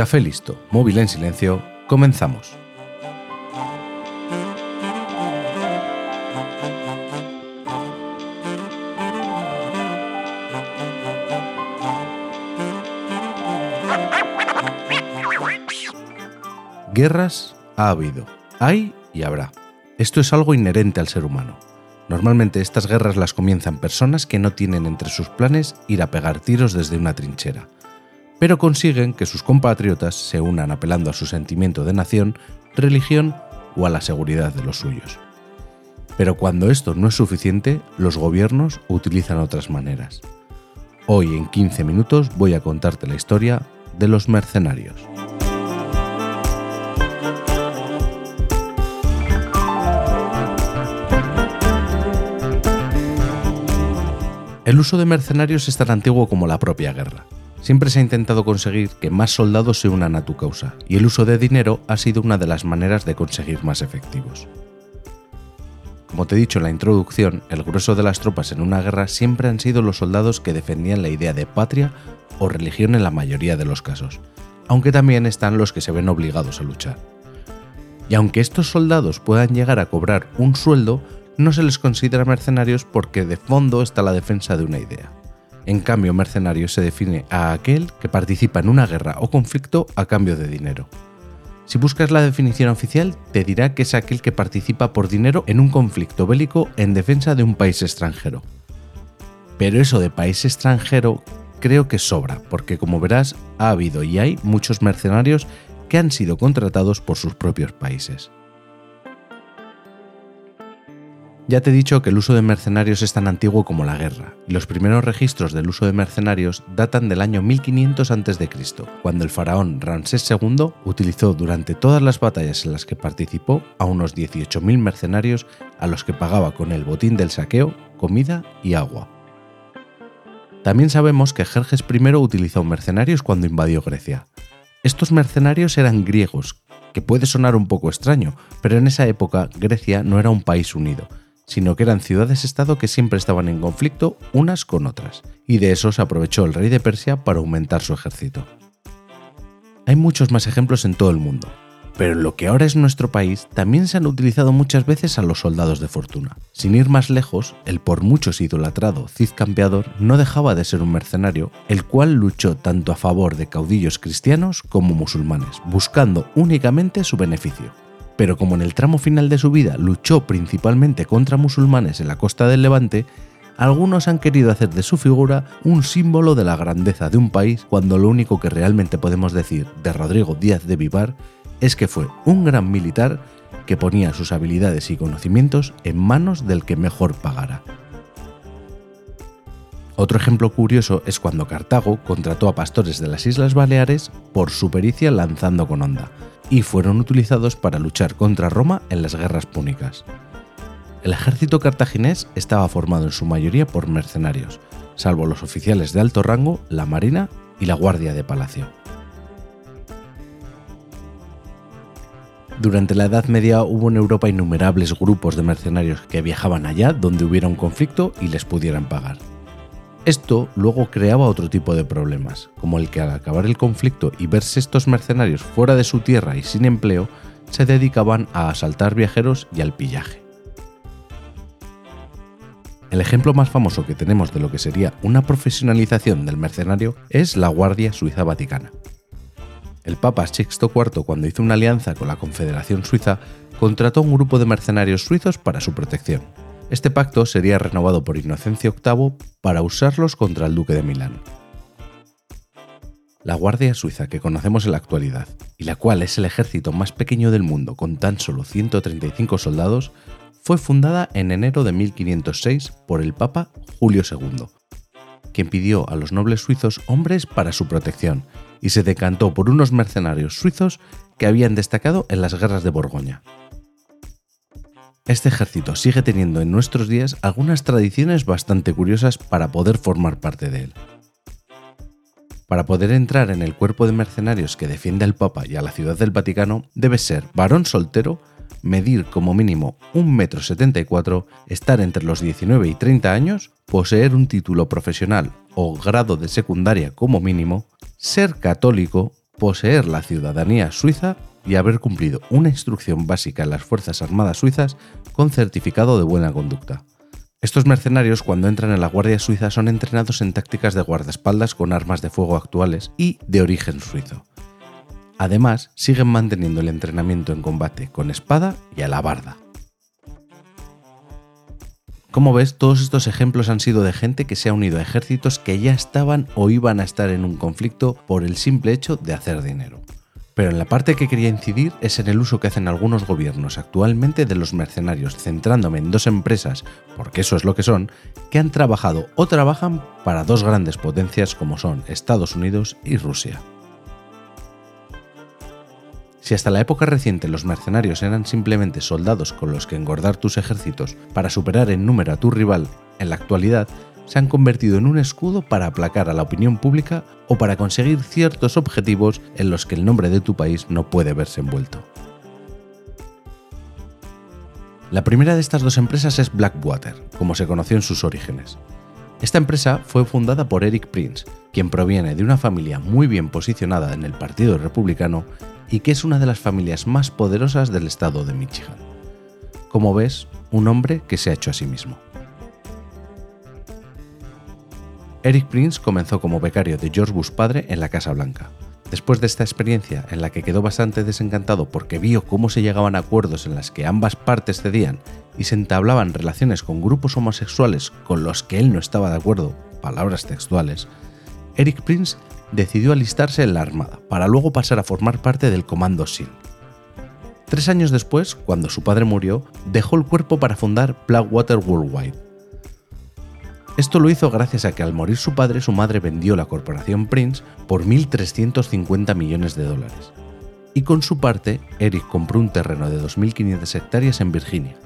Café listo, móvil en silencio, comenzamos. Guerras ha habido, hay y habrá. Esto es algo inherente al ser humano. Normalmente estas guerras las comienzan personas que no tienen entre sus planes ir a pegar tiros desde una trinchera pero consiguen que sus compatriotas se unan apelando a su sentimiento de nación, religión o a la seguridad de los suyos. Pero cuando esto no es suficiente, los gobiernos utilizan otras maneras. Hoy en 15 minutos voy a contarte la historia de los mercenarios. El uso de mercenarios es tan antiguo como la propia guerra. Siempre se ha intentado conseguir que más soldados se unan a tu causa, y el uso de dinero ha sido una de las maneras de conseguir más efectivos. Como te he dicho en la introducción, el grueso de las tropas en una guerra siempre han sido los soldados que defendían la idea de patria o religión en la mayoría de los casos, aunque también están los que se ven obligados a luchar. Y aunque estos soldados puedan llegar a cobrar un sueldo, no se les considera mercenarios porque de fondo está la defensa de una idea. En cambio, mercenario se define a aquel que participa en una guerra o conflicto a cambio de dinero. Si buscas la definición oficial, te dirá que es aquel que participa por dinero en un conflicto bélico en defensa de un país extranjero. Pero eso de país extranjero creo que sobra, porque como verás, ha habido y hay muchos mercenarios que han sido contratados por sus propios países. Ya te he dicho que el uso de mercenarios es tan antiguo como la guerra, y los primeros registros del uso de mercenarios datan del año 1500 a.C., cuando el faraón Ramsés II utilizó durante todas las batallas en las que participó a unos 18.000 mercenarios a los que pagaba con el botín del saqueo, comida y agua. También sabemos que Jerjes I utilizó mercenarios cuando invadió Grecia. Estos mercenarios eran griegos, que puede sonar un poco extraño, pero en esa época Grecia no era un país unido, sino que eran ciudades-estado que siempre estaban en conflicto unas con otras, y de eso se aprovechó el rey de Persia para aumentar su ejército. Hay muchos más ejemplos en todo el mundo, pero en lo que ahora es nuestro país también se han utilizado muchas veces a los soldados de fortuna. Sin ir más lejos, el por muchos idolatrado Cid Campeador no dejaba de ser un mercenario, el cual luchó tanto a favor de caudillos cristianos como musulmanes, buscando únicamente su beneficio pero como en el tramo final de su vida luchó principalmente contra musulmanes en la costa del Levante, algunos han querido hacer de su figura un símbolo de la grandeza de un país cuando lo único que realmente podemos decir de Rodrigo Díaz de Vivar es que fue un gran militar que ponía sus habilidades y conocimientos en manos del que mejor pagara. Otro ejemplo curioso es cuando Cartago contrató a pastores de las Islas Baleares por su pericia lanzando con onda, y fueron utilizados para luchar contra Roma en las guerras púnicas. El ejército cartaginés estaba formado en su mayoría por mercenarios, salvo los oficiales de alto rango, la Marina y la Guardia de Palacio. Durante la Edad Media hubo en Europa innumerables grupos de mercenarios que viajaban allá donde hubiera un conflicto y les pudieran pagar. Esto luego creaba otro tipo de problemas, como el que al acabar el conflicto y verse estos mercenarios fuera de su tierra y sin empleo, se dedicaban a asaltar viajeros y al pillaje. El ejemplo más famoso que tenemos de lo que sería una profesionalización del mercenario es la Guardia Suiza Vaticana. El Papa Sixto IV, cuando hizo una alianza con la Confederación Suiza, contrató un grupo de mercenarios suizos para su protección, este pacto sería renovado por Inocencio VIII para usarlos contra el duque de Milán. La Guardia Suiza que conocemos en la actualidad, y la cual es el ejército más pequeño del mundo con tan solo 135 soldados, fue fundada en enero de 1506 por el Papa Julio II, quien pidió a los nobles suizos hombres para su protección y se decantó por unos mercenarios suizos que habían destacado en las guerras de Borgoña. Este ejército sigue teniendo en nuestros días algunas tradiciones bastante curiosas para poder formar parte de él. Para poder entrar en el cuerpo de mercenarios que defiende al Papa y a la Ciudad del Vaticano, debes ser varón soltero, medir como mínimo 1,74 m, estar entre los 19 y 30 años, poseer un título profesional o grado de secundaria como mínimo, ser católico, poseer la ciudadanía suiza y haber cumplido una instrucción básica en las Fuerzas Armadas suizas con certificado de buena conducta. Estos mercenarios cuando entran en la Guardia Suiza son entrenados en tácticas de guardaespaldas con armas de fuego actuales y de origen suizo. Además, siguen manteniendo el entrenamiento en combate con espada y alabarda. Como ves, todos estos ejemplos han sido de gente que se ha unido a ejércitos que ya estaban o iban a estar en un conflicto por el simple hecho de hacer dinero. Pero en la parte que quería incidir es en el uso que hacen algunos gobiernos actualmente de los mercenarios, centrándome en dos empresas, porque eso es lo que son, que han trabajado o trabajan para dos grandes potencias como son Estados Unidos y Rusia. Si hasta la época reciente los mercenarios eran simplemente soldados con los que engordar tus ejércitos para superar en número a tu rival, en la actualidad se han convertido en un escudo para aplacar a la opinión pública o para conseguir ciertos objetivos en los que el nombre de tu país no puede verse envuelto. La primera de estas dos empresas es Blackwater, como se conoció en sus orígenes. Esta empresa fue fundada por Eric Prince, quien proviene de una familia muy bien posicionada en el Partido Republicano y que es una de las familias más poderosas del estado de Michigan. Como ves, un hombre que se ha hecho a sí mismo. Eric Prince comenzó como becario de George Bush padre en la Casa Blanca. Después de esta experiencia en la que quedó bastante desencantado porque vio cómo se llegaban a acuerdos en las que ambas partes cedían y se entablaban relaciones con grupos homosexuales con los que él no estaba de acuerdo, palabras textuales, Eric Prince decidió alistarse en la Armada, para luego pasar a formar parte del Comando SEAL. Tres años después, cuando su padre murió, dejó el cuerpo para fundar Blackwater Worldwide. Esto lo hizo gracias a que al morir su padre, su madre vendió la corporación Prince por 1.350 millones de dólares. Y con su parte, Eric compró un terreno de 2.500 hectáreas en Virginia,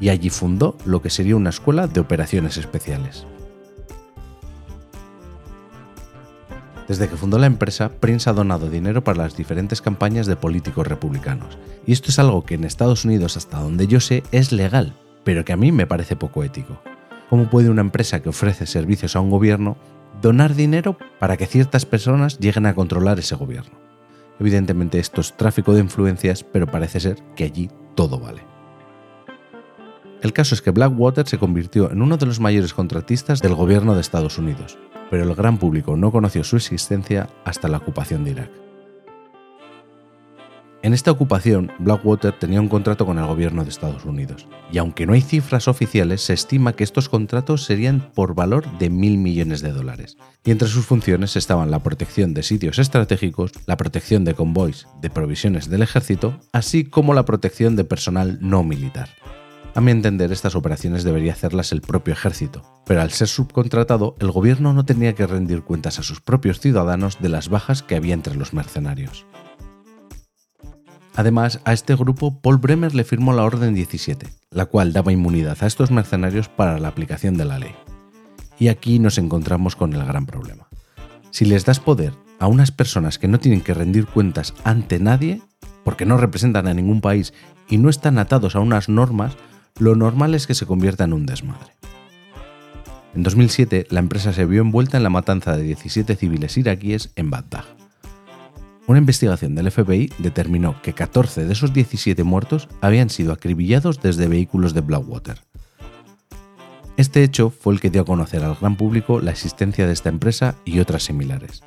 y allí fundó lo que sería una escuela de operaciones especiales. Desde que fundó la empresa, Prince ha donado dinero para las diferentes campañas de políticos republicanos. Y esto es algo que en Estados Unidos, hasta donde yo sé, es legal, pero que a mí me parece poco ético. ¿Cómo puede una empresa que ofrece servicios a un gobierno donar dinero para que ciertas personas lleguen a controlar ese gobierno? Evidentemente esto es tráfico de influencias, pero parece ser que allí todo vale. El caso es que Blackwater se convirtió en uno de los mayores contratistas del gobierno de Estados Unidos, pero el gran público no conoció su existencia hasta la ocupación de Irak. En esta ocupación, Blackwater tenía un contrato con el gobierno de Estados Unidos, y aunque no hay cifras oficiales, se estima que estos contratos serían por valor de mil millones de dólares. Y entre sus funciones estaban la protección de sitios estratégicos, la protección de convoys de provisiones del ejército, así como la protección de personal no militar. A mi entender, estas operaciones debería hacerlas el propio ejército, pero al ser subcontratado, el gobierno no tenía que rendir cuentas a sus propios ciudadanos de las bajas que había entre los mercenarios. Además, a este grupo Paul Bremer le firmó la Orden 17, la cual daba inmunidad a estos mercenarios para la aplicación de la ley. Y aquí nos encontramos con el gran problema. Si les das poder a unas personas que no tienen que rendir cuentas ante nadie, porque no representan a ningún país y no están atados a unas normas, lo normal es que se convierta en un desmadre. En 2007, la empresa se vio envuelta en la matanza de 17 civiles iraquíes en Bagdad. Una investigación del FBI determinó que 14 de esos 17 muertos habían sido acribillados desde vehículos de Blackwater. Este hecho fue el que dio a conocer al gran público la existencia de esta empresa y otras similares.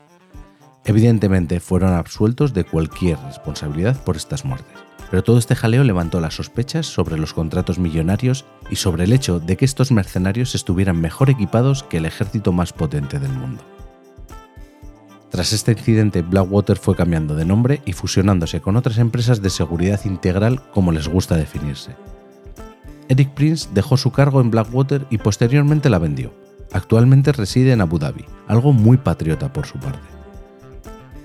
Evidentemente fueron absueltos de cualquier responsabilidad por estas muertes pero todo este jaleo levantó las sospechas sobre los contratos millonarios y sobre el hecho de que estos mercenarios estuvieran mejor equipados que el ejército más potente del mundo. Tras este incidente, Blackwater fue cambiando de nombre y fusionándose con otras empresas de seguridad integral como les gusta definirse. Eric Prince dejó su cargo en Blackwater y posteriormente la vendió. Actualmente reside en Abu Dhabi, algo muy patriota por su parte.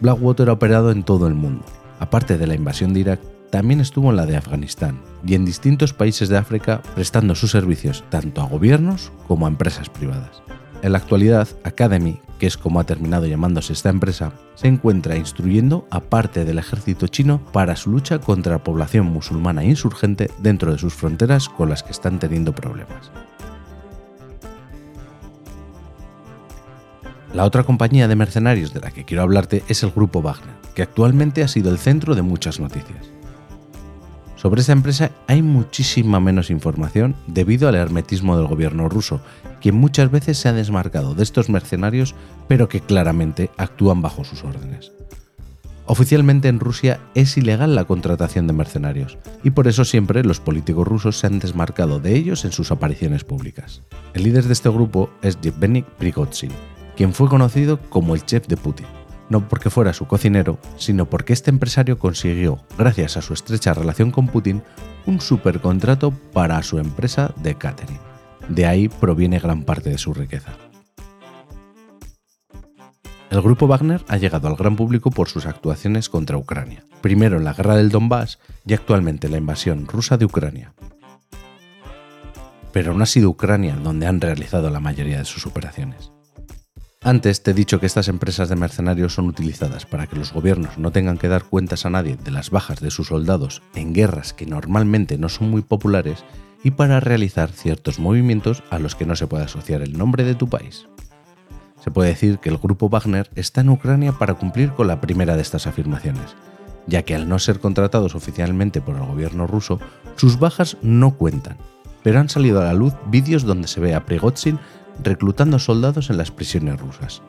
Blackwater ha operado en todo el mundo. Aparte de la invasión de Irak, también estuvo en la de Afganistán y en distintos países de África prestando sus servicios tanto a gobiernos como a empresas privadas. En la actualidad, Academy, que es como ha terminado llamándose esta empresa, se encuentra instruyendo a parte del ejército chino para su lucha contra la población musulmana insurgente dentro de sus fronteras con las que están teniendo problemas. La otra compañía de mercenarios de la que quiero hablarte es el grupo Wagner, que actualmente ha sido el centro de muchas noticias. Sobre esta empresa hay muchísima menos información debido al hermetismo del gobierno ruso, quien muchas veces se ha desmarcado de estos mercenarios pero que claramente actúan bajo sus órdenes. Oficialmente en Rusia es ilegal la contratación de mercenarios, y por eso siempre los políticos rusos se han desmarcado de ellos en sus apariciones públicas. El líder de este grupo es Yevgeny Prigozhin, quien fue conocido como el chef de Putin no porque fuera su cocinero, sino porque este empresario consiguió, gracias a su estrecha relación con Putin, un supercontrato para su empresa de catering. De ahí proviene gran parte de su riqueza. El grupo Wagner ha llegado al gran público por sus actuaciones contra Ucrania, primero en la guerra del Donbass y actualmente en la invasión rusa de Ucrania. Pero no ha sido Ucrania donde han realizado la mayoría de sus operaciones. Antes te he dicho que estas empresas de mercenarios son utilizadas para que los gobiernos no tengan que dar cuentas a nadie de las bajas de sus soldados en guerras que normalmente no son muy populares y para realizar ciertos movimientos a los que no se puede asociar el nombre de tu país. Se puede decir que el grupo Wagner está en Ucrania para cumplir con la primera de estas afirmaciones, ya que al no ser contratados oficialmente por el gobierno ruso, sus bajas no cuentan, pero han salido a la luz vídeos donde se ve a Prigozhin reclutando soldados en las prisiones rusas.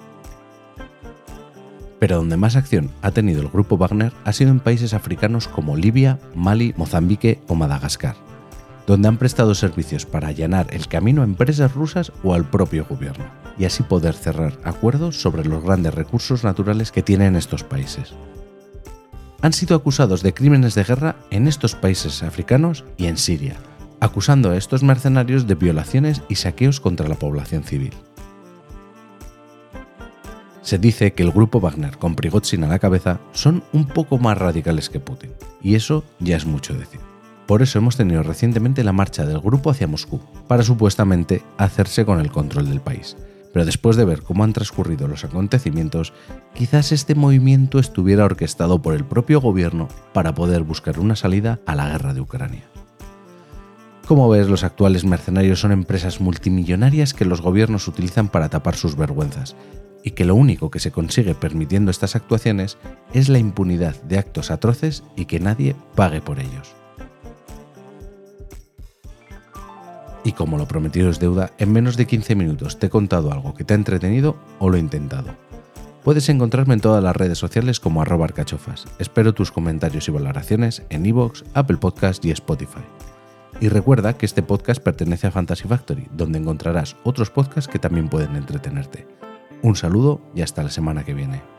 Pero donde más acción ha tenido el grupo Wagner ha sido en países africanos como Libia, Mali, Mozambique o Madagascar, donde han prestado servicios para allanar el camino a empresas rusas o al propio gobierno, y así poder cerrar acuerdos sobre los grandes recursos naturales que tienen estos países. Han sido acusados de crímenes de guerra en estos países africanos y en Siria, acusando a estos mercenarios de violaciones y saqueos contra la población civil. Se dice que el grupo Wagner con Prigozhin a la cabeza son un poco más radicales que Putin, y eso ya es mucho decir. Por eso hemos tenido recientemente la marcha del grupo hacia Moscú, para supuestamente hacerse con el control del país. Pero después de ver cómo han transcurrido los acontecimientos, quizás este movimiento estuviera orquestado por el propio gobierno para poder buscar una salida a la guerra de Ucrania. Como ves, los actuales mercenarios son empresas multimillonarias que los gobiernos utilizan para tapar sus vergüenzas, y que lo único que se consigue permitiendo estas actuaciones es la impunidad de actos atroces y que nadie pague por ellos. Y como lo prometido es deuda, en menos de 15 minutos te he contado algo que te ha entretenido o lo he intentado. Puedes encontrarme en todas las redes sociales como arroba arcachofas. Espero tus comentarios y valoraciones en iVoox, Apple Podcast y Spotify. Y recuerda que este podcast pertenece a Fantasy Factory, donde encontrarás otros podcasts que también pueden entretenerte. Un saludo y hasta la semana que viene.